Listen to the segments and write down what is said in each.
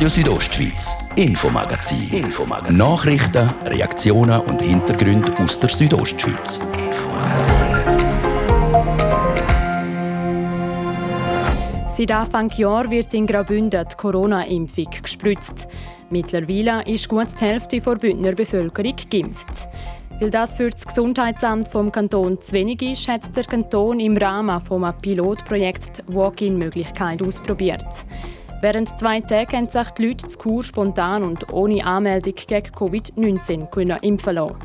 Radio Südostschweiz, Infomagazin. Infomagazin. Nachrichten, Reaktionen und Hintergründe aus der Südostschweiz. Seit Anfang Jahr wird in Graubünden die Corona-Impfung gespritzt. Mittlerweile ist gut die Hälfte der Bündner Bevölkerung geimpft. Weil das für das Gesundheitsamt vom Kanton zu wenig ist, hat der Kanton im Rahmen des Pilotprojekts Walk-in-Möglichkeit ausprobiert. Während zwei Tagen haben sich die Leute zu Kur spontan und ohne Anmeldung gegen Covid-19 impfen lassen.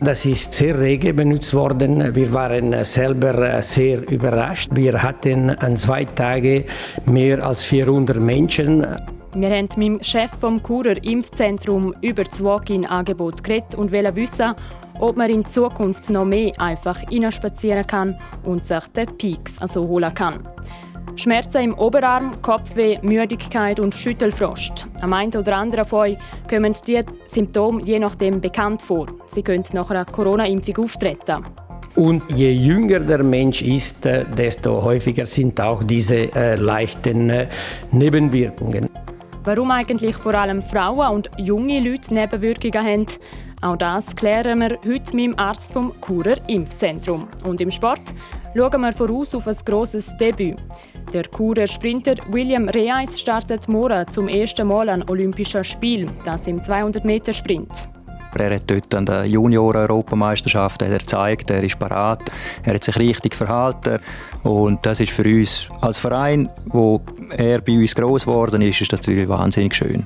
Das ist sehr rege benutzt worden. Wir waren selber sehr überrascht. Wir hatten an zwei Tagen mehr als 400 Menschen. Wir haben mit dem Chef vom Churer Impfzentrum über das Walk-in-Angebot geredet und wollen wissen, ob man in Zukunft noch mehr einfach spazieren kann und sich den Peaks also holen kann. Schmerzen im Oberarm, Kopfweh, Müdigkeit und Schüttelfrost. Am einen oder anderen von euch kommen diese Symptome je nachdem bekannt vor. Sie können nach einer Corona-Impfung auftreten. Und je jünger der Mensch ist, äh, desto häufiger sind auch diese äh, leichten äh, Nebenwirkungen. Warum eigentlich vor allem Frauen und junge Leute Nebenwirkungen haben, auch das klären wir heute mit dem Arzt vom Churer Impfzentrum. Und im Sport schauen wir voraus auf ein grosses Debüt. Der Churer Sprinter William Reis startet morgen zum ersten Mal an Olympischen Spielen, das im 200-Meter-Sprint. Er hat dort an der Junioren-Europameisterschaft gezeigt, er ist parat, er hat sich richtig verhalten und das ist für uns als Verein, wo er bei uns groß geworden ist, ist das natürlich wahnsinnig schön.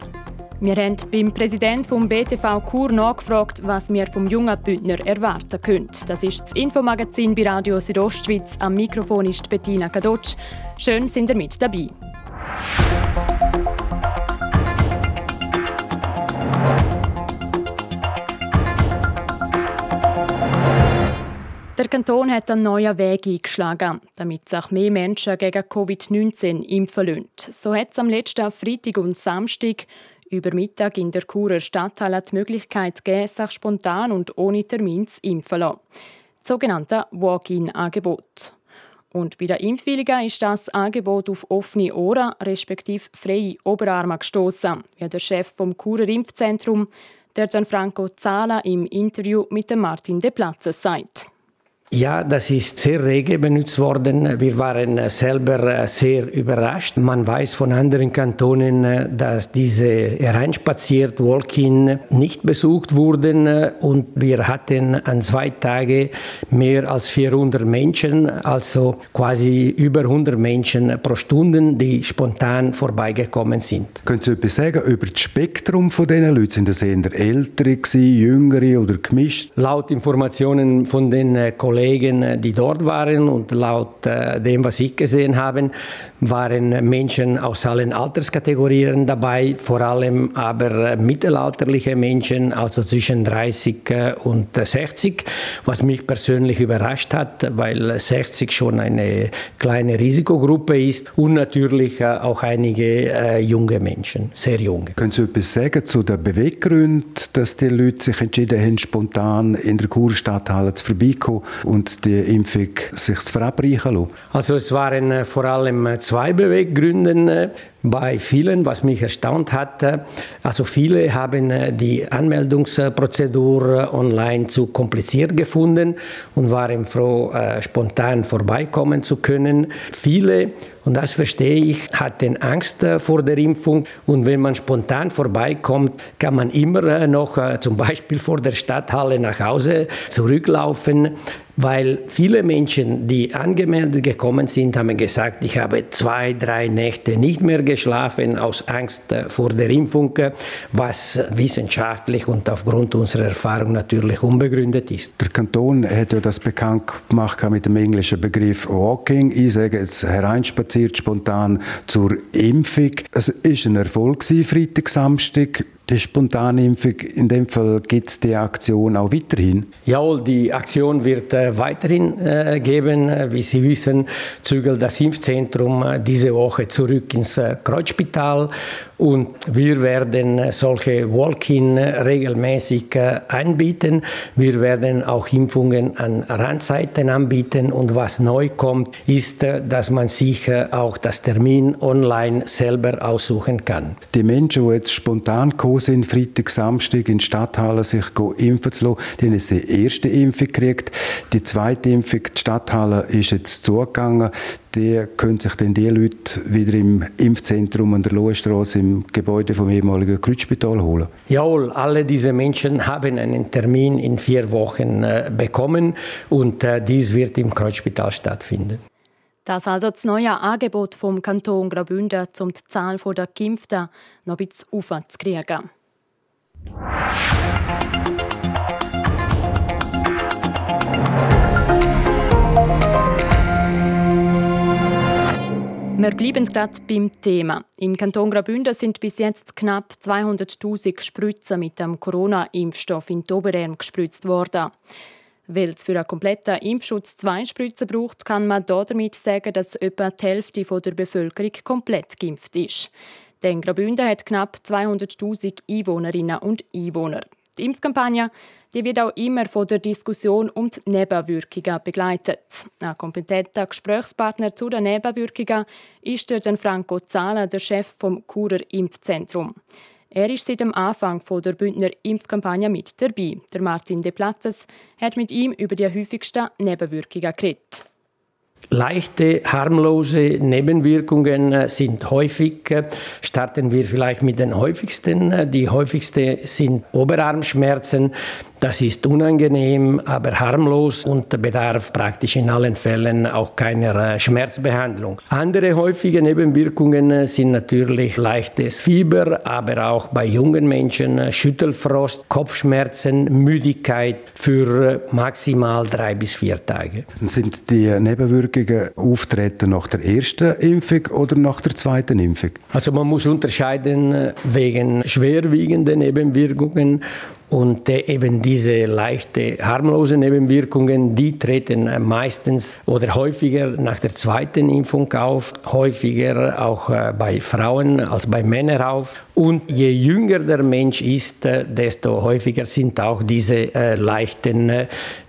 Wir haben beim Präsidenten des BTV Chur nachgefragt, was wir vom jungen Bündner erwarten können. Das ist das Infomagazin bei Radio Südostschweiz. Am Mikrofon ist Bettina Kadotsch. Schön, sind ihr mit dabei. Der Kanton hat einen neuen Weg eingeschlagen, damit sich mehr Menschen gegen Covid-19 impfen lassen. So hat es am letzten Freitag und Samstag über Mittag in der Churer Stadthalle die Möglichkeit gegeben, sich spontan und ohne Termin zu impfen lassen. Das sogenannte Walk-in-Angebot. Und bei der Impfwilligen ist das Angebot auf offene Ohren respektive freie Oberarme gestoßen, wie der Chef vom Churer Impfzentrum, der Gianfranco Zala im Interview mit Martin De Platze sagt. Ja, das ist sehr rege benutzt worden. Wir waren selber sehr überrascht. Man weiß von anderen Kantonen, dass diese hereinspaziert Walk-in nicht besucht wurden und wir hatten an zwei Tagen mehr als 400 Menschen, also quasi über 100 Menschen pro Stunde, die spontan vorbeigekommen sind. Können Sie etwas sagen über das Spektrum von diesen Leuten? Sind das eher ältere, jüngere oder gemischt? Laut Informationen von den Kollegen Kollegen, äh, die dort waren und laut äh, dem, was ich gesehen habe, waren Menschen aus allen Alterskategorien dabei, vor allem aber äh, mittelalterliche Menschen, also zwischen 30 und 60, was mich persönlich überrascht hat, weil 60 schon eine kleine Risikogruppe ist und natürlich auch einige junge Menschen, sehr junge. Können Sie etwas sagen zu den Beweggründen, dass die Leute sich entschieden haben, spontan in der Kurstadthalle zu vorbeikommen und die Impfung sich zu verabreichen lassen? Also es waren äh, vor allem äh, zwei Beweggründe äh, bei vielen, was mich erstaunt hat. Also viele haben die Anmeldungsprozedur online zu kompliziert gefunden und waren froh, spontan vorbeikommen zu können. Viele und das verstehe ich, hatten Angst vor der Impfung. Und wenn man spontan vorbeikommt, kann man immer noch zum Beispiel vor der Stadthalle nach Hause zurücklaufen weil viele Menschen, die angemeldet gekommen sind, haben gesagt, ich habe zwei, drei Nächte nicht mehr geschlafen aus Angst äh, vor der Impfung, was wissenschaftlich und aufgrund unserer Erfahrung natürlich unbegründet ist. Der Kanton hat ja das bekannt gemacht mit dem englischen Begriff Walking. Ich sage jetzt hereinspaziert spontan zur Impfung. Es ist ein Erfolg Freitag, Samstag. Die Spontanimpfung, in dem Fall gibt es die Aktion auch weiterhin? Ja, die Aktion wird äh, weiterhin äh, geben. Wie Sie wissen, zügelt das Impfzentrum äh, diese Woche zurück ins äh, Kreuzspital und wir werden solche Walk-in regelmäßig äh, anbieten. Wir werden auch Impfungen an Randzeiten anbieten und was neu kommt, ist, äh, dass man sich auch das Termin online selber aussuchen kann. Die Menschen, die jetzt spontan gekommen sind, Freitag, Samstag in Stadthalle sich impfen zu lassen, die haben die erste Impfung gekriegt. Die zweite Impfung, die Stadthalle ist jetzt zugegangen die können sich dann die Leute wieder im Impfzentrum an der Lohenstraße im Gebäude vom ehemaligen Kreuzspital holen? Jawohl, alle diese Menschen haben einen Termin in vier Wochen äh, bekommen und äh, dies wird im Kreuzspital stattfinden. Das also das neue Angebot vom Kanton Graubünden, um die Zahl der Geimpften noch ein bisschen aufzukriegen. Wir bleiben gerade beim Thema. Im Kanton Graubünden sind bis jetzt knapp 200.000 Spritzen mit dem Corona-Impfstoff in Dobererm gespritzt worden. Weil es für einen kompletten Impfschutz zwei Spritzen braucht, kann man damit sagen, dass etwa die Hälfte der Bevölkerung komplett geimpft ist. Denn Graubünden hat knapp 200.000 Einwohnerinnen und Einwohner. Die Impfkampagne die wird auch immer von der Diskussion um die Nebenwirkungen begleitet. Ein kompetenter Gesprächspartner zu den Nebenwirkungen ist der Franco Zahler, der Chef vom Kurer Impfzentrum. Er ist seit dem Anfang der Bündner Impfkampagne mit dabei. Der Martin De Platzes hat mit ihm über die häufigsten Nebenwirkungen geredet. Leichte, harmlose Nebenwirkungen äh, sind häufig. Äh, starten wir vielleicht mit den häufigsten. Die häufigsten sind Oberarmschmerzen, das ist unangenehm, aber harmlos und bedarf praktisch in allen Fällen auch keiner äh, Schmerzbehandlung. Andere häufige Nebenwirkungen äh, sind natürlich leichtes Fieber, aber auch bei jungen Menschen äh, Schüttelfrost, Kopfschmerzen, Müdigkeit für maximal drei bis vier Tage. Sind die Nebenwirkungen auftreten nach der ersten Impfung oder nach der zweiten Impfung? Also man muss unterscheiden wegen schwerwiegenden Nebenwirkungen und äh, eben diese leichte, harmlose Nebenwirkungen, die treten meistens oder häufiger nach der zweiten Impfung auf, häufiger auch äh, bei Frauen als bei Männern auf. Und je jünger der Mensch ist, äh, desto häufiger sind auch diese leichten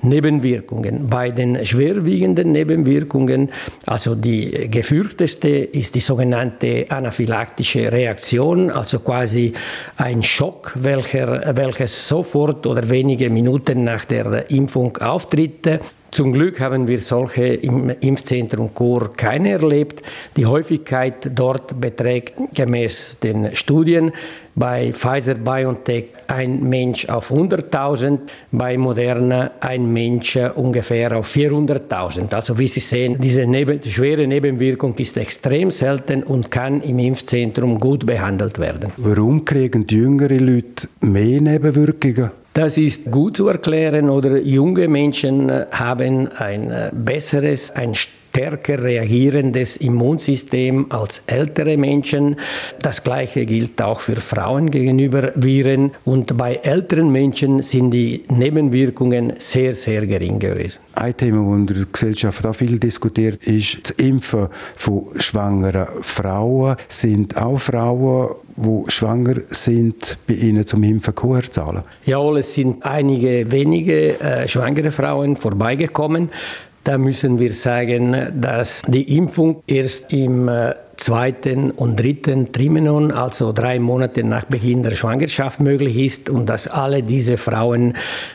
Nebenwirkungen. Bei den schwerwiegenden Nebenwirkungen, also die gefürchteste ist die sogenannte anaphylaktische Reaktion, also quasi ein Schock, welcher, welches sofort oder wenige Minuten nach der Impfung auftritt. Zum Glück haben wir solche im Impfzentrum Chur keine erlebt. Die Häufigkeit dort beträgt gemäß den Studien bei Pfizer BioNTech ein Mensch auf 100.000, bei Moderna ein Mensch ungefähr auf 400.000. Also wie Sie sehen, diese Neben schwere Nebenwirkung ist extrem selten und kann im Impfzentrum gut behandelt werden. Warum kriegen die jüngeren Leute mehr Nebenwirkungen? Das ist gut zu erklären oder junge Menschen haben ein äh, besseres, ein stärker reagierendes Immunsystem als ältere Menschen. Das Gleiche gilt auch für Frauen gegenüber Viren. Und bei älteren Menschen sind die Nebenwirkungen sehr, sehr gering gewesen. Ein Thema, das in der Gesellschaft auch viel diskutiert ist, das Impfen von schwangeren Frauen. Sind auch Frauen, die schwanger sind, bei Ihnen zum Impfen gekommen, Zahlen? Ja, es sind einige wenige äh, schwangere Frauen vorbeigekommen. Da müssen wir sagen, dass die Impfung erst im äh, zweiten und dritten Trimenon, also drei Monate nach Beginn der Schwangerschaft möglich ist und dass alle diese Frauen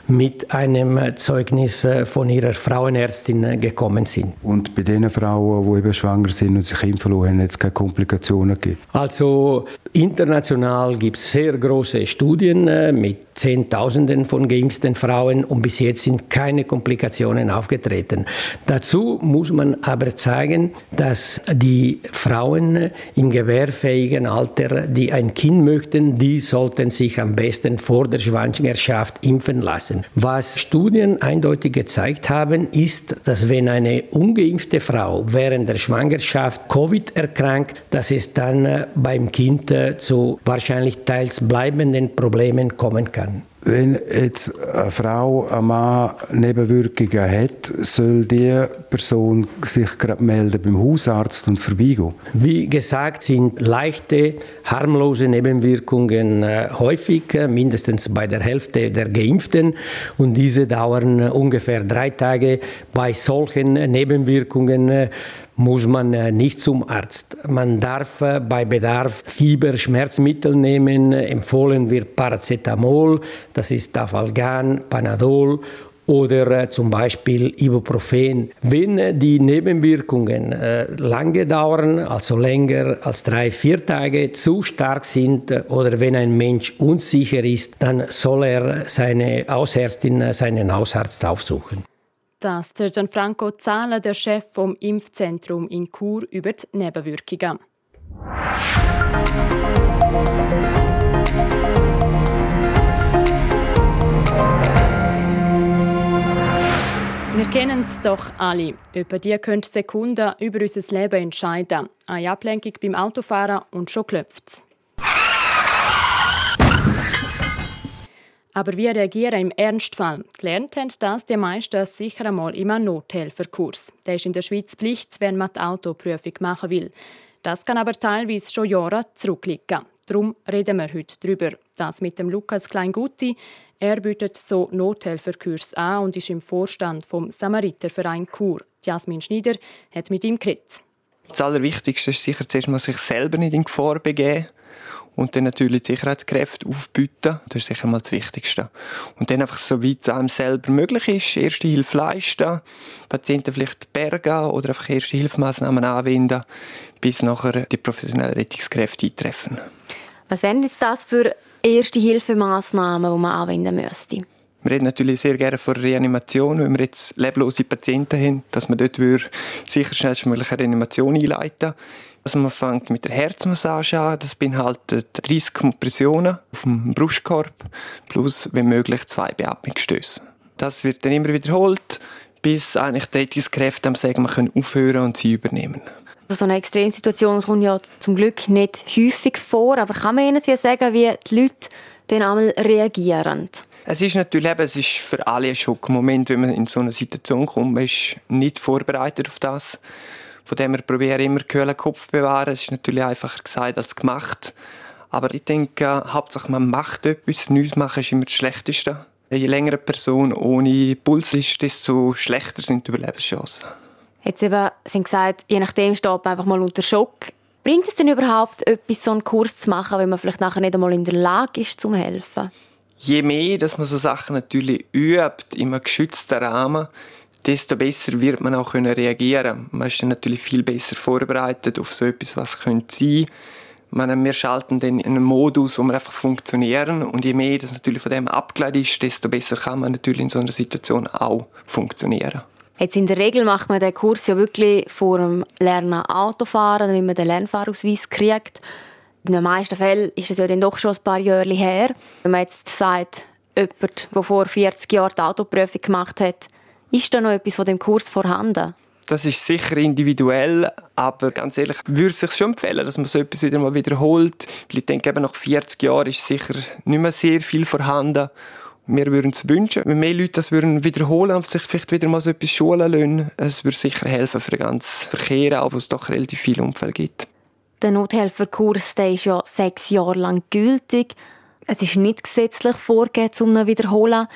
mit einem Zeugnis äh, von ihrer Frauenärztin äh, gekommen sind. Und bei den Frauen, die eben schwanger sind und sich impfen lassen, haben es keine Komplikationen gegeben? Also international gibt es sehr große Studien mit Zehntausenden von geimpften Frauen und bis jetzt sind keine Komplikationen aufgetreten. Dazu muss man aber zeigen, dass die Frauen im gewehrfähigen Alter, die ein Kind möchten, die sollten sich am besten vor der Schwangerschaft impfen lassen. Was Studien eindeutig gezeigt haben, ist, dass wenn eine ungeimpfte Frau während der Schwangerschaft Covid erkrankt, dass es dann äh, beim Kind äh, zu wahrscheinlich teils bleibenden Problemen kommen kann. werden. Wenn jetzt eine Frau, ein Mann Nebenwirkungen hat, soll die Person sich gerade melden beim Hausarzt und vorbeigehen? Wie gesagt, sind leichte, harmlose Nebenwirkungen äh, häufig, äh, mindestens bei der Hälfte der Geimpften. Und diese dauern äh, ungefähr drei Tage. Bei solchen Nebenwirkungen muss man nicht zum Arzt. Man darf bei Bedarf Fieber, Schmerzmittel nehmen. Empfohlen wird Paracetamol, das ist Dafalgan, Panadol oder äh, zum Beispiel Ibuprofen. Wenn die Nebenwirkungen lange dauern, also länger als drei, vier Tage, zu stark sind oder wenn ein Mensch unsicher ist, dann soll er seine Hausärztin, seinen Hausarzt aufsuchen. Das der Gianfranco Zahler, der Chef vom Impfzentrum in Chur, über die Nebenwirkungen. Wir kennen es doch alle. Über die können Sekunden über unser Leben entscheiden. Eine Ablenkung beim Autofahren und schon klopft. Aber wie reagieren im Ernstfall? Gelernt haben das die meisten sicher einmal im Nothelferkurs. Der ist in der Schweiz Pflicht, wenn man die Autoprüfung machen will. Das kann aber teilweise schon Jahre zurückliegen. Darum reden wir heute darüber. Das mit dem Lukas Kleingutti. Er bietet so Nothelferkurs an und ist im Vorstand vom Samariterverein Chur. Jasmin Schneider hat mit ihm geredet. Das Allerwichtigste ist sicher zuerst mal sich selber nicht in Gefahr begeben und dann natürlich die Sicherheitskräfte aufbieten. Das ist sicher mal das Wichtigste. Und dann einfach so weit es einem selber möglich ist, erste Hilfe leisten, Patienten vielleicht bergen oder einfach erste Hilfemaßnahmen anwenden, bis nachher die professionellen Rettungskräfte eintreffen. Was wären jetzt das für erste Hilfemaßnahmen, die man anwenden müsste? Wir reden natürlich sehr gerne von Reanimation, wenn wir jetzt leblose Patienten haben, dass man dort sicher schnellstmöglich eine Reanimation einleiten also man fängt mit der Herzmassage an. Das beinhaltet 30 Kompressionen auf dem Brustkorb plus, wenn möglich, zwei Beatmungsstöße. Das wird dann immer wiederholt, bis eigentlich die Rettungskräfte am sagen, wir können aufhören und sie übernehmen. Also so eine Extremsituation kommt ja zum Glück nicht häufig vor, aber kann man Ihnen sagen, wie die Leute dann einmal reagieren? Es ist natürlich eben, es ist für alle ein Schock. Im Moment, wenn man in so eine Situation kommt, man ist nicht vorbereitet auf das. Von dem her probiere ich immer kühlen Kopf bewahren. Es ist natürlich einfacher gesagt als gemacht. Aber ich denke, hauptsächlich man macht etwas. Nichts machen ist immer das Schlechteste. Je länger eine Person ohne Puls ist, desto schlechter sind die Überlebenschancen. Jetzt eben, Sie haben gesagt, je nachdem steht man einfach mal unter Schock. Bringt es denn überhaupt etwas, so einen Kurs zu machen, wenn man vielleicht nachher nicht einmal in der Lage ist, zu helfen? Je mehr, dass man so Sachen natürlich übt, in einem geschützten Rahmen, desto besser wird man auch können reagieren. Man ist dann natürlich viel besser vorbereitet auf so etwas, was könnte sein. Man, wir schalten dann in einen Modus, wo wir einfach funktionieren und je mehr das natürlich von dem abgeleitet ist, desto besser kann man natürlich in so einer Situation auch funktionieren. Jetzt in der Regel macht man den Kurs ja wirklich vor dem Lernen Autofahren, damit man den Lernfahrausweis kriegt. In den meisten Fällen ist es ja dann doch schon ein paar Jahre her. Wenn man jetzt sagt, jemand, der vor 40 Jahren die Autoprüfung gemacht hat, ist da noch etwas von dem Kurs vorhanden? Das ist sicher individuell, aber ganz ehrlich, würde es sich schon empfehlen, dass man so etwas wieder mal wiederholt. Weil ich denke, eben nach 40 Jahren ist sicher nicht mehr sehr viel vorhanden. Wir würden es wünschen, wenn mehr Leute das würden wiederholen und sich vielleicht wieder mal so etwas schulen lassen. Es würde sicher helfen für den ganzen Verkehr, auch wo es doch relativ viele Unfälle gibt. Der Nothelferkurs der ist ja sechs Jahre lang gültig. Es ist nicht gesetzlich vorgegeben, um ihn wiederholen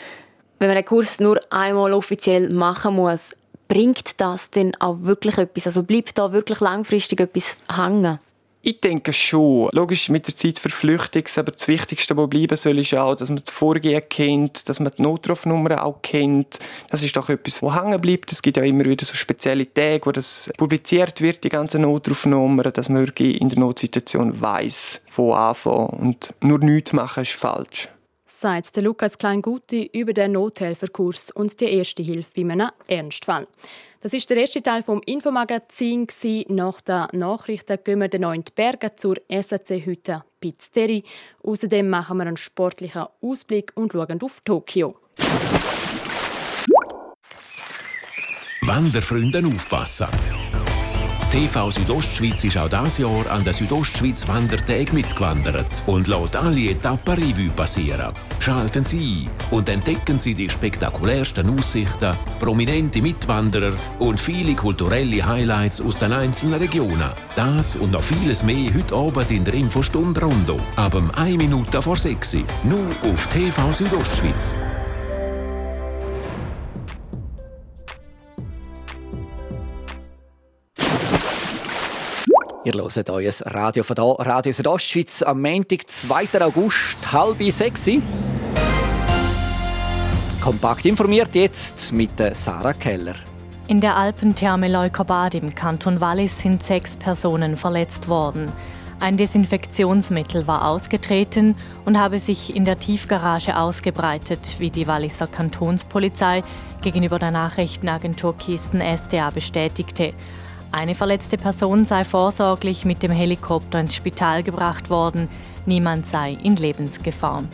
wenn man einen Kurs nur einmal offiziell machen muss, bringt das denn auch wirklich etwas? Also bleibt da wirklich langfristig etwas hängen? Ich denke schon. Logisch, mit der Zeit verflüchtigt aber das Wichtigste, was bleiben soll, ist auch, dass man das Vorgehen kennt, dass man die Notrufnummer auch kennt. Das ist doch etwas, was hängen bleibt. Es gibt ja immer wieder so spezielle Tage, wo das publiziert wird, die ganzen Notrufnummern, dass man wirklich in der Notsituation weiß, wo anfangen. Und nur nichts machen ist falsch. Sagt der Lukas Kleingutti über den Nothelferkurs und die erste Hilfe bei einem Ernstfall. Das ist der erste Teil vom Infomagazin. Nach den Nachrichten gehen wir den neuen Bergen zur SAC-Hütte Pizzeri. Außerdem machen wir einen sportlichen Ausblick und schauen auf Tokio. Wanderfreunden aufpassen! TV Südostschweiz ist auch dieses Jahr an der Südostschweiz Wandertag mitgewandert und lässt alle Etappen Revue passieren. Schalten Sie ein und entdecken Sie die spektakulärsten Aussichten, prominente Mitwanderer und viele kulturelle Highlights aus den einzelnen Regionen. Das und noch vieles mehr heute Abend in der Infostunde Rondo. Ab 1 Minute vor 6 Uhr. Nur auf TV Südostschweiz. Ihr hört euer Radio von hier, Radio Südostschweiz, am Montag, 2. August, halb sechs. Kompakt informiert jetzt mit Sarah Keller. In der Alpentherme Leukobad im Kanton Wallis sind sechs Personen verletzt worden. Ein Desinfektionsmittel war ausgetreten und habe sich in der Tiefgarage ausgebreitet, wie die Walliser Kantonspolizei gegenüber der Nachrichtenagentur Kisten SDA bestätigte. Eine verletzte Person sei vorsorglich mit dem Helikopter ins Spital gebracht worden. Niemand sei in Lebensgefahr.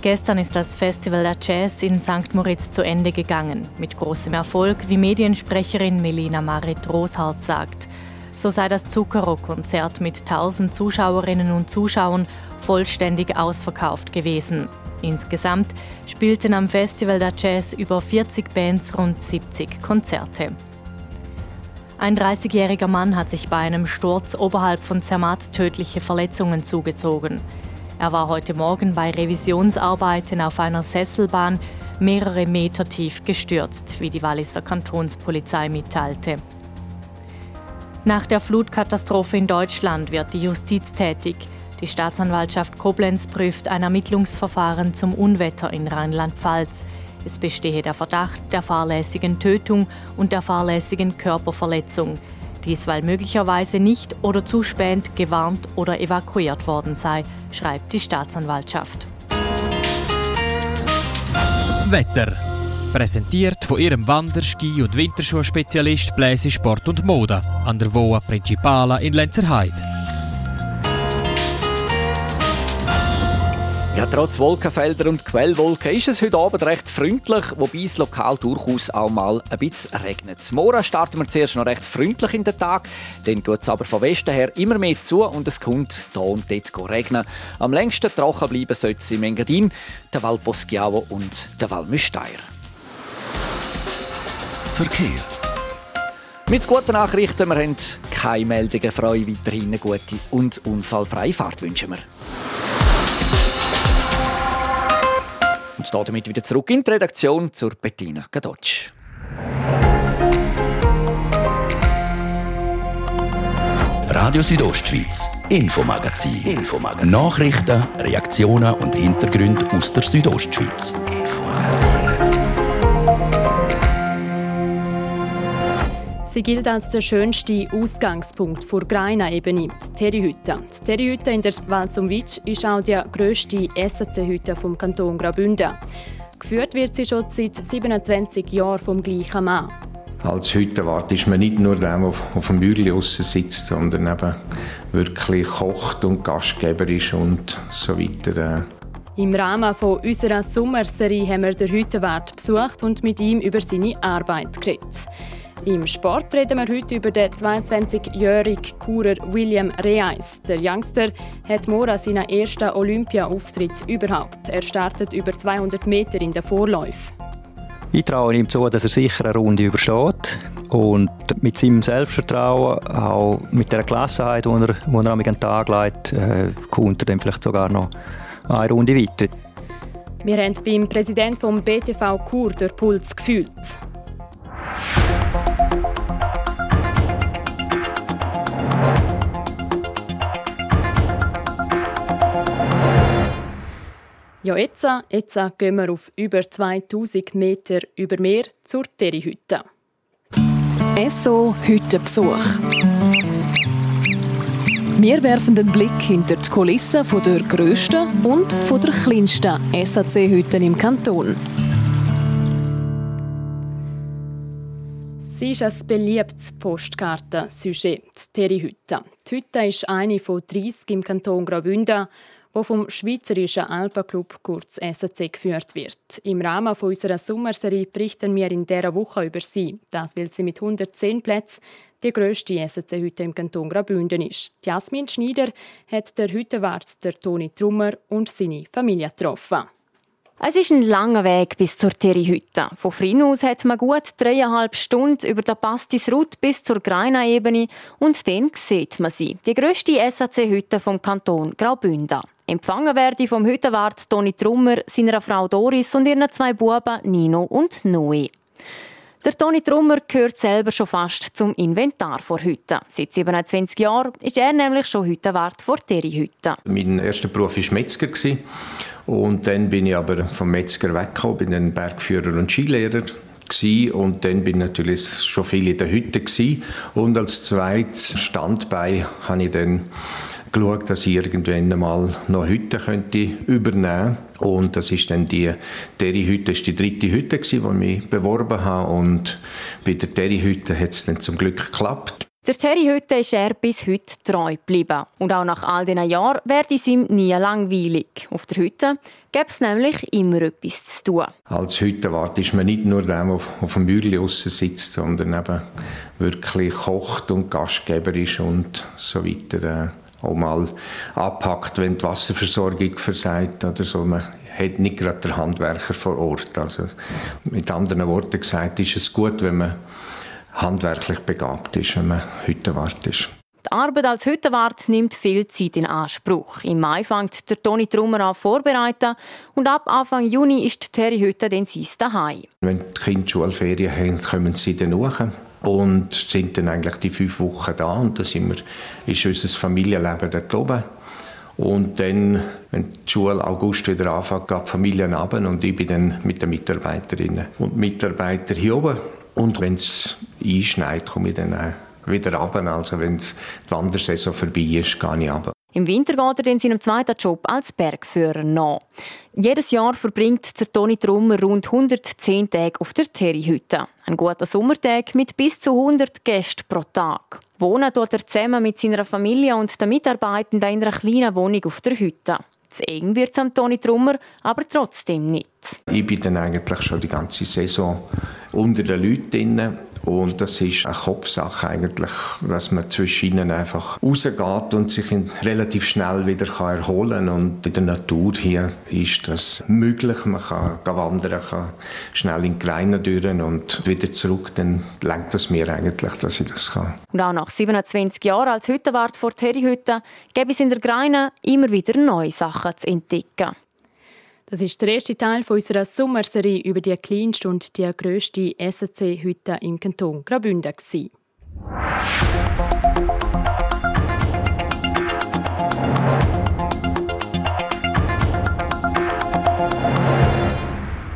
Gestern ist das Festival der Jazz in St. Moritz zu Ende gegangen. Mit großem Erfolg, wie Mediensprecherin Melina Marit Roshardt sagt. So sei das Zucchero-Konzert mit 1000 Zuschauerinnen und Zuschauern vollständig ausverkauft gewesen. Insgesamt spielten am Festival der Jazz über 40 Bands rund 70 Konzerte. Ein 30-jähriger Mann hat sich bei einem Sturz oberhalb von Zermatt tödliche Verletzungen zugezogen. Er war heute Morgen bei Revisionsarbeiten auf einer Sesselbahn mehrere Meter tief gestürzt, wie die Walliser Kantonspolizei mitteilte. Nach der Flutkatastrophe in Deutschland wird die Justiz tätig. Die Staatsanwaltschaft Koblenz prüft ein Ermittlungsverfahren zum Unwetter in Rheinland-Pfalz. Es bestehe der Verdacht der fahrlässigen Tötung und der fahrlässigen Körperverletzung. Dies, weil möglicherweise nicht oder zu spät gewarnt oder evakuiert worden sei, schreibt die Staatsanwaltschaft. Wetter. Präsentiert von ihrem Wanderski- und Winterschuhspezialist Bläse Sport und Mode an der Voa Principala in Lenzerheide. Ja, trotz Wolkenfelder und Quellwolken ist es heute Abend recht freundlich, wobei es lokal durchaus auch mal ein bisschen regnet. Morgen starten wir zuerst noch recht freundlich in den Tag, dann tut es aber von Westen her immer mehr zu und es kommt hier und dort regnen. Am längsten trocken bleiben sollte es im Engadin, der Val Poschiavo und der Val Müsteier. Verkehr. Mit guten Nachrichten, wir haben keine Meldungen, freue weiterhin eine gute und unfallfreie Fahrt wünschen wir. Und damit wieder zurück in die Redaktion zur Bettina Gadotsch. Radio Südostschweiz, Infomagazin. Infomagazin. Nachrichten, Reaktionen und Hintergründe aus der Südostschweiz. Sie gilt als der schönste Ausgangspunkt vor Greina-Ebene, die Terryhütte. Die Terryhütte in der Val Sumwitsch ist auch die grösste SAC-Hütte vom Kanton Graubünden. Geführt wird sie schon seit 27 Jahren vom gleichen Mann. Als Hüttenwart ist man nicht nur der, der auf dem Bürli sitzt, sondern eben wirklich kocht und Gastgeber ist und so weiter. Im Rahmen von unserer Sommerserie haben wir den Hüttenwart besucht und mit ihm über seine Arbeit geredet. Im Sport reden wir heute über den 22-jährigen Kurer William Reis. Der Youngster hat morgen seinen ersten Olympia-Auftritt überhaupt. Er startet über 200 Meter in der Vorläufe. Ich traue ihm zu, dass er sicher eine Runde übersteht und mit seinem Selbstvertrauen, auch mit der Gelassenheit, die er, die er an den Tag legt, äh, kommt er dann vielleicht sogar noch eine Runde weiter. Wir haben beim Präsidenten vom BTV Kur den Puls gefühlt. Ja, jetzt, jetzt gehen wir auf über 2000 Meter über Meer zur Terryhütte. SO Hüttenbesuch. Wir werfen den Blick hinter die Kulissen von der grössten und von der kleinsten SAC-Hütte im Kanton. Sie ist ein beliebtes Postkartensujet, die Terry-Hütte. Die Hütte ist eine von 30 im Kanton Graubünden, wo vom Schweizerischen Alpenclub kurz SAC geführt wird. Im Rahmen unserer Sommerserie berichten wir in dieser Woche über sie. Das, weil sie mit 110 Plätzen die grösste SAC-Hütte im Kanton Graubünden ist. Jasmin Schneider hat der Hüttenwart der Toni Trummer und seine Familie getroffen. Es ist ein langer Weg bis zur Terry-Hütte. Von Frin aus hat man gut dreieinhalb Stunden über den Pastis Route bis zur Greina-Ebene und dann sieht man sie. Die grösste SAC-Hütte vom Kanton Graubünden. Empfangen werde vom Hüttenwart Toni Trummer, seiner Frau Doris und ihren zwei Buben Nino und Noe. Der Toni Trummer gehört selber schon fast zum Inventar vor Hütte. Seit 27 Jahren ist er nämlich schon Hüttenwart vor Terry Hütte. Mein erster Beruf war Metzger. Und dann bin ich aber vom Metzger weggekommen, bin Bergführer und Skilehrer und dann bin ich natürlich schon viel in der Hütte und als zweites Standbein habe ich dann geschaut, dass ich irgendwann einmal noch Hütte könnte übernehmen und das ist dann die Terry-Hütte, die dritte Hütte die ich mich beworben habe und bei der Terry-Hütte hat es dann zum Glück geklappt. Der Terry Hütte ist er bis heute treu geblieben. Und auch nach all diesen Jahren werde es ihm nie langweilig. Auf der Hütte gibt es nämlich immer etwas zu tun. Als Hüttenwart ist man nicht nur der, der auf dem Bürli sitzt, sondern eben wirklich kocht und Gastgeber ist und so weiter. Auch mal abpackt, wenn die Wasserversorgung versagt oder so. Man hat nicht gerade den Handwerker vor Ort. Also mit anderen Worten gesagt, ist es gut, wenn man handwerklich begabt ist, wenn man Hüttenwart ist. Die Arbeit als Hüttenwart nimmt viel Zeit in Anspruch. Im Mai fängt der Toni Trummer an vorbereiten und ab Anfang Juni ist die Terry Hütte dann sein daheim. Wenn die Kinder Schulferien haben, kommen sie dann hoch und sind dann eigentlich die fünf Wochen da und da ist unser Familienleben dort oben. Und dann, wenn die Schule August wieder anfängt, geht die Familie runter und ich bin dann mit den Mitarbeiterinnen und Mitarbeitern hier oben. Und wenn es einschneit, komme ich dann wieder runter. Also wenn die Wandersaison vorbei ist, gehe ich runter. Im Winter geht er in seinem zweiten Job als Bergführer nach. Jedes Jahr verbringt der Toni Trummer rund 110 Tage auf der Terry-Hütte. Ein guter Sommertag mit bis zu 100 Gästen pro Tag. Wohnen tut er zusammen mit seiner Familie und den Mitarbeitenden in einer kleinen Wohnung auf der Hütte. Zu eng wird es am Toni Trummer aber trotzdem nicht. Ich bin dann eigentlich schon die ganze Saison unter den Leuten drin und das ist eine Kopfsache eigentlich, dass man zwischen ihnen einfach rausgeht und sich relativ schnell wieder erholen kann. Und in der Natur hier ist das möglich. Man kann wandern, kann schnell in Greine durch und wieder zurück. Dann lenkt es mir eigentlich, dass ich das kann. Und auch nach 27 Jahren als Hüttenwart vor Terryhütte gibt es in der Greine immer wieder neue Sachen zu entdecken. Das ist der erste Teil unserer Sommerserie über die kleinste und die grösste SAC-Hütte im Kanton Graubünden.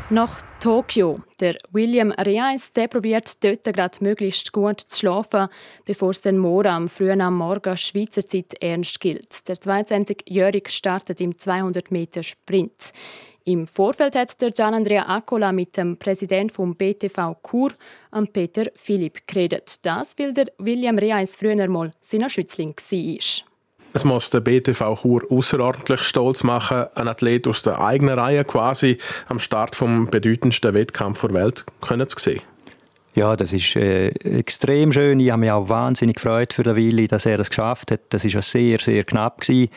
Nach Tokio. Der William Reis der probiert dort gerade möglichst gut zu schlafen, bevor es dann morgen am frühen am Morgen Schweizer Zeit ernst gilt. Der 22-Jährige startet im 200 Meter Sprint. Im Vorfeld hat der Gian Andrea Accola mit dem Präsidenten vom BTV Chur, Peter Philipp, geredet. Das, weil der William Reis früher mal sein Schützling war. Es muss der BTV Chur außerordentlich stolz machen, ein Athlet aus der eigenen Reihe quasi am Start vom bedeutendsten Wettkampf der Welt können zu sehen. Ja, das ist äh, extrem schön. Ich habe mich auch wahnsinnig gefreut für den Willi, dass er das geschafft hat. Das ist ja sehr, sehr knapp gewesen,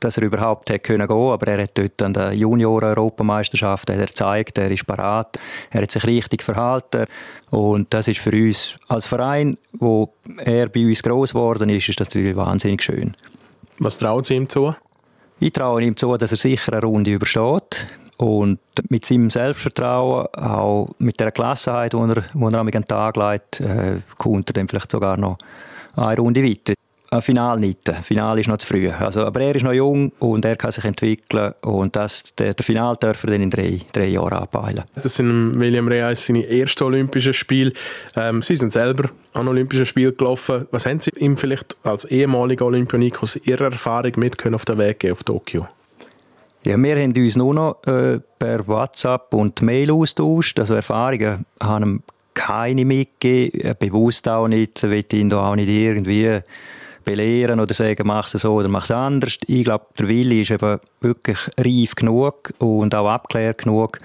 dass er überhaupt hätte können gehen. Aber er hat dort an der Junioren-Europameisterschaft gezeigt, er ist parat, er hat sich richtig verhalten. Und das ist für uns als Verein, wo er bei uns groß geworden ist, ist das natürlich wahnsinnig schön. Was traut Sie ihm zu? Ich traue ihm zu, dass er sicher eine Runde übersteht. Und mit seinem Selbstvertrauen, auch mit der Gelassenheit, die er, die er an den Tag legt, äh, kommt er dann vielleicht sogar noch eine Runde weiter. Ein Final nicht. Final ist noch zu früh. Also, aber er ist noch jung und er kann sich entwickeln und das, der, der Final dürfen wir dann in drei, drei Jahren abpeilen. Das sind William Reis seine ersten Olympischen Spiele. Ähm, Sie sind selber an Olympischen Spielen gelaufen. Was haben Sie ihm vielleicht als ehemaliger Olympioniker aus Ihrer Erfahrung mit können auf den Weg gehen auf Tokio? Ja, wir haben uns nur noch äh, per WhatsApp und Mail austauscht. Also Erfahrungen haben keine mitgegeben, bewusst auch nicht, will ihn da auch nicht irgendwie belehren oder sagen, mach es so oder mach es anders. Ich glaube, der Willi ist eben wirklich reif genug und auch abklärt genug,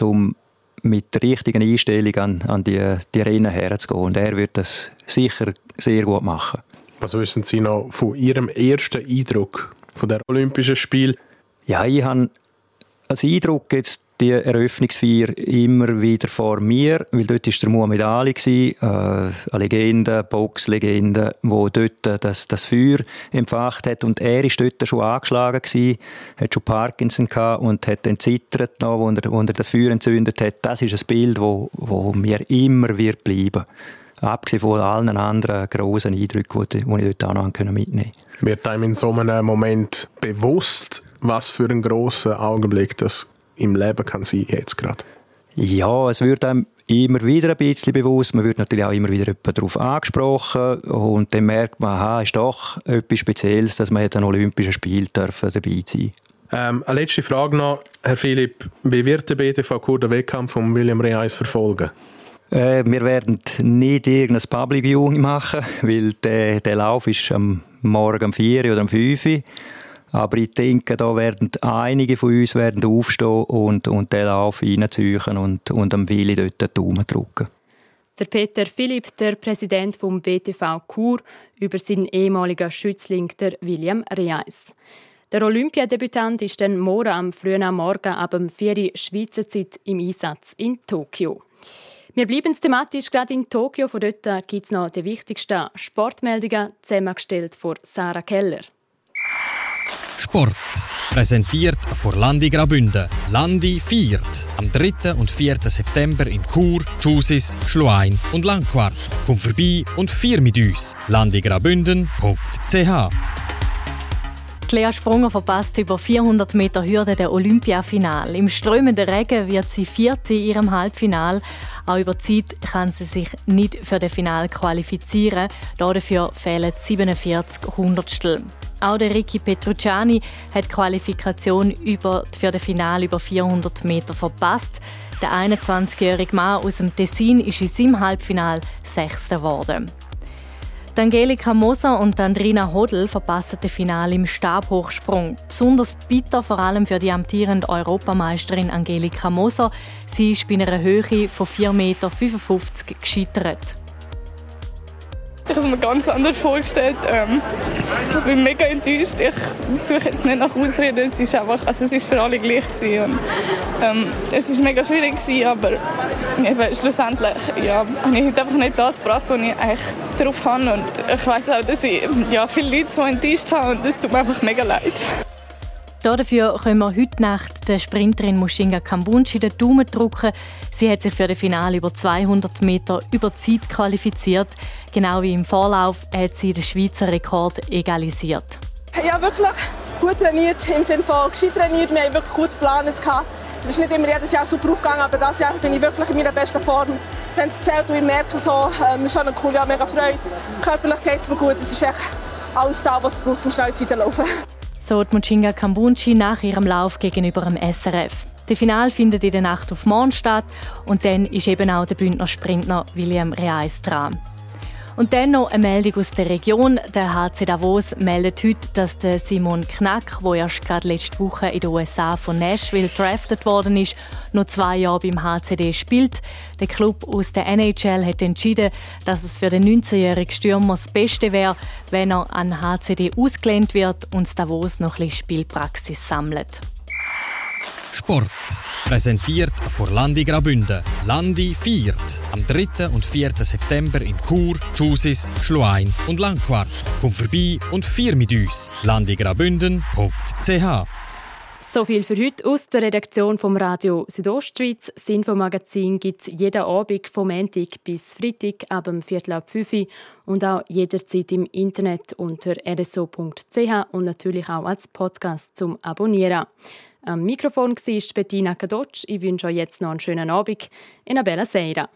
um mit der richtigen Einstellung an, an die, die Rennen herzugehen. Und er wird das sicher sehr gut machen. Was wissen Sie noch von Ihrem ersten Eindruck von der Olympischen Spiel? Ja, ich habe als Eindruck jetzt die Eröffnungsfeier immer wieder vor mir, weil dort war der Muhammad Ali, äh, eine Legende, Boxlegende, wo dort das, das Feuer empfacht hat und er ist dort schon angeschlagen gewesen, hat schon Parkinson gehabt und hat dann zittert noch, wo er, wo er das Feuer entzündet hat. Das ist ein Bild, wo, wo mir immer wird bleiben. Abgesehen von allen anderen grossen Eindrücken, die, ich dort auch noch mitnehmen konnte. Wird einem in so einem Moment bewusst, was für ein großer Augenblick das im Leben kann sein jetzt gerade? Ja, es wird einem immer wieder ein bisschen bewusst. Man wird natürlich auch immer wieder darauf angesprochen und dann merkt man, aha, ist doch etwas Spezielles, dass man an Olympischen Spielen dabei sein ähm, Eine letzte Frage noch, Herr Philipp. Wie wird der BTV Kur den Wettkampf von William Reis verfolgen? Äh, wir werden nicht irgendein Public Viewing machen, weil der, der Lauf ist am Morgen um 4 oder um 5 Uhr. Aber ich denke, da werden einige von uns werden aufstehen und, und den Lauf reinziehen und, und am Willi dort den Daumen drücken. Der Peter Philipp, der Präsident vom BTV Chur, über seinen ehemaligen Schützling, der William Reis. Der Olympiadebütant ist dann morgen am frühen Morgen ab dem 4 Schweizer Zeit im Einsatz in Tokio. Wir bleiben thematisch gerade in Tokio. Von dort gibt es noch die wichtigsten Sportmeldungen, zusammengestellt von Sarah Keller. Sport. Präsentiert von Landi Grabünde. Landi viert. Am 3. und 4. September in Chur, Thusis, Schluein und Langquart. Komm vorbei und vier mit uns. landigrabünden.ch Lea Sprunger verpasst über 400 Meter Hürde der Olympiafinal. Im strömenden Regen wird sie Vierte in ihrem Halbfinal. Auch über Zeit kann sie sich nicht für das Finale qualifizieren. Dafür fehlen 47 Hundertstel. Auch der Ricky Petrucciani hat die Qualifikation über, für das Finale über 400 Meter verpasst. Der 21-jährige Mann aus dem Tessin ist in seinem Halbfinale Sechster geworden. Angelika Moser und Andrina Hodl verpassen das Finale im Stabhochsprung. Besonders bitter vor allem für die amtierende Europameisterin Angelika Moser. Sie ist bei einer Höhe von 4,55 Meter gescheitert. Ich habe es mir ganz anders vorgestellt. Ähm, ich bin mega enttäuscht. Ich suche jetzt nicht nach Ausreden. Es ist einfach, also es ist für alle gleich Und, ähm, es ist mega schwierig gewesen, aber eben, schlussendlich ja, habe ich einfach nicht das gebracht, was ich eigentlich drauf habe. Und ich weiß auch, dass ich ja, viele Leute so enttäuscht habe und das tut mir einfach mega leid. Dafür können wir heute Nacht der Sprinterin Mushinga Kambunchi den Daumen drücken. Sie hat sich für das Finale über 200 Meter über Zeit qualifiziert. Genau wie im Vorlauf hat sie den Schweizer Rekord egalisiert. Ja, wirklich gut trainiert, im Sinne von gescheit trainiert. Wir haben wirklich gut geplant. Es ist nicht immer jedes Jahr super aufgegangen, aber dieses Jahr bin ich wirklich in meiner besten Form. Wenn es zählt und ich merke, so, ähm, ist schon cooles Jahr, mega Freude. Körperlich geht es mir gut. Es ist echt alles da, was es braucht, um schnell zu laufen so die Muchinga Kambunchi nach ihrem Lauf gegenüber dem SRF. Das Finale findet in der Nacht auf morgen statt und dann ist eben auch der Bündner Sprintner William Reis dran. Und dann noch eine Meldung aus der Region. Der HC Davos meldet heute, dass der Simon Knack, der erst gerade letzte Woche in den USA von Nashville drafted worden ist, noch zwei Jahre beim HCD spielt. Der Club aus der NHL hat entschieden, dass es für den 19-jährigen Stürmer das Beste wäre, wenn er an HCD ausgelehnt wird und Davos noch ein bisschen Spielpraxis sammelt. Sport. Präsentiert von Landi Grabünde. Landi viert. Am 3. und 4. September in Chur, Thusis, Schluein und Langquart. Komm vorbei und vier mit uns. landigrabünden.ch So viel für heute aus der Redaktion vom Radio Südostschweiz. Das Infomagazin gibt es jeden Abend vom Montag bis Freitag ab dem Viertel ab 5 Uhr und auch jederzeit im Internet unter rso.ch und natürlich auch als Podcast zum Abonnieren. Am Mikrofon war Bettina Kadotsch. Ich wünsche euch jetzt noch einen schönen Abend. In einer bella Sera.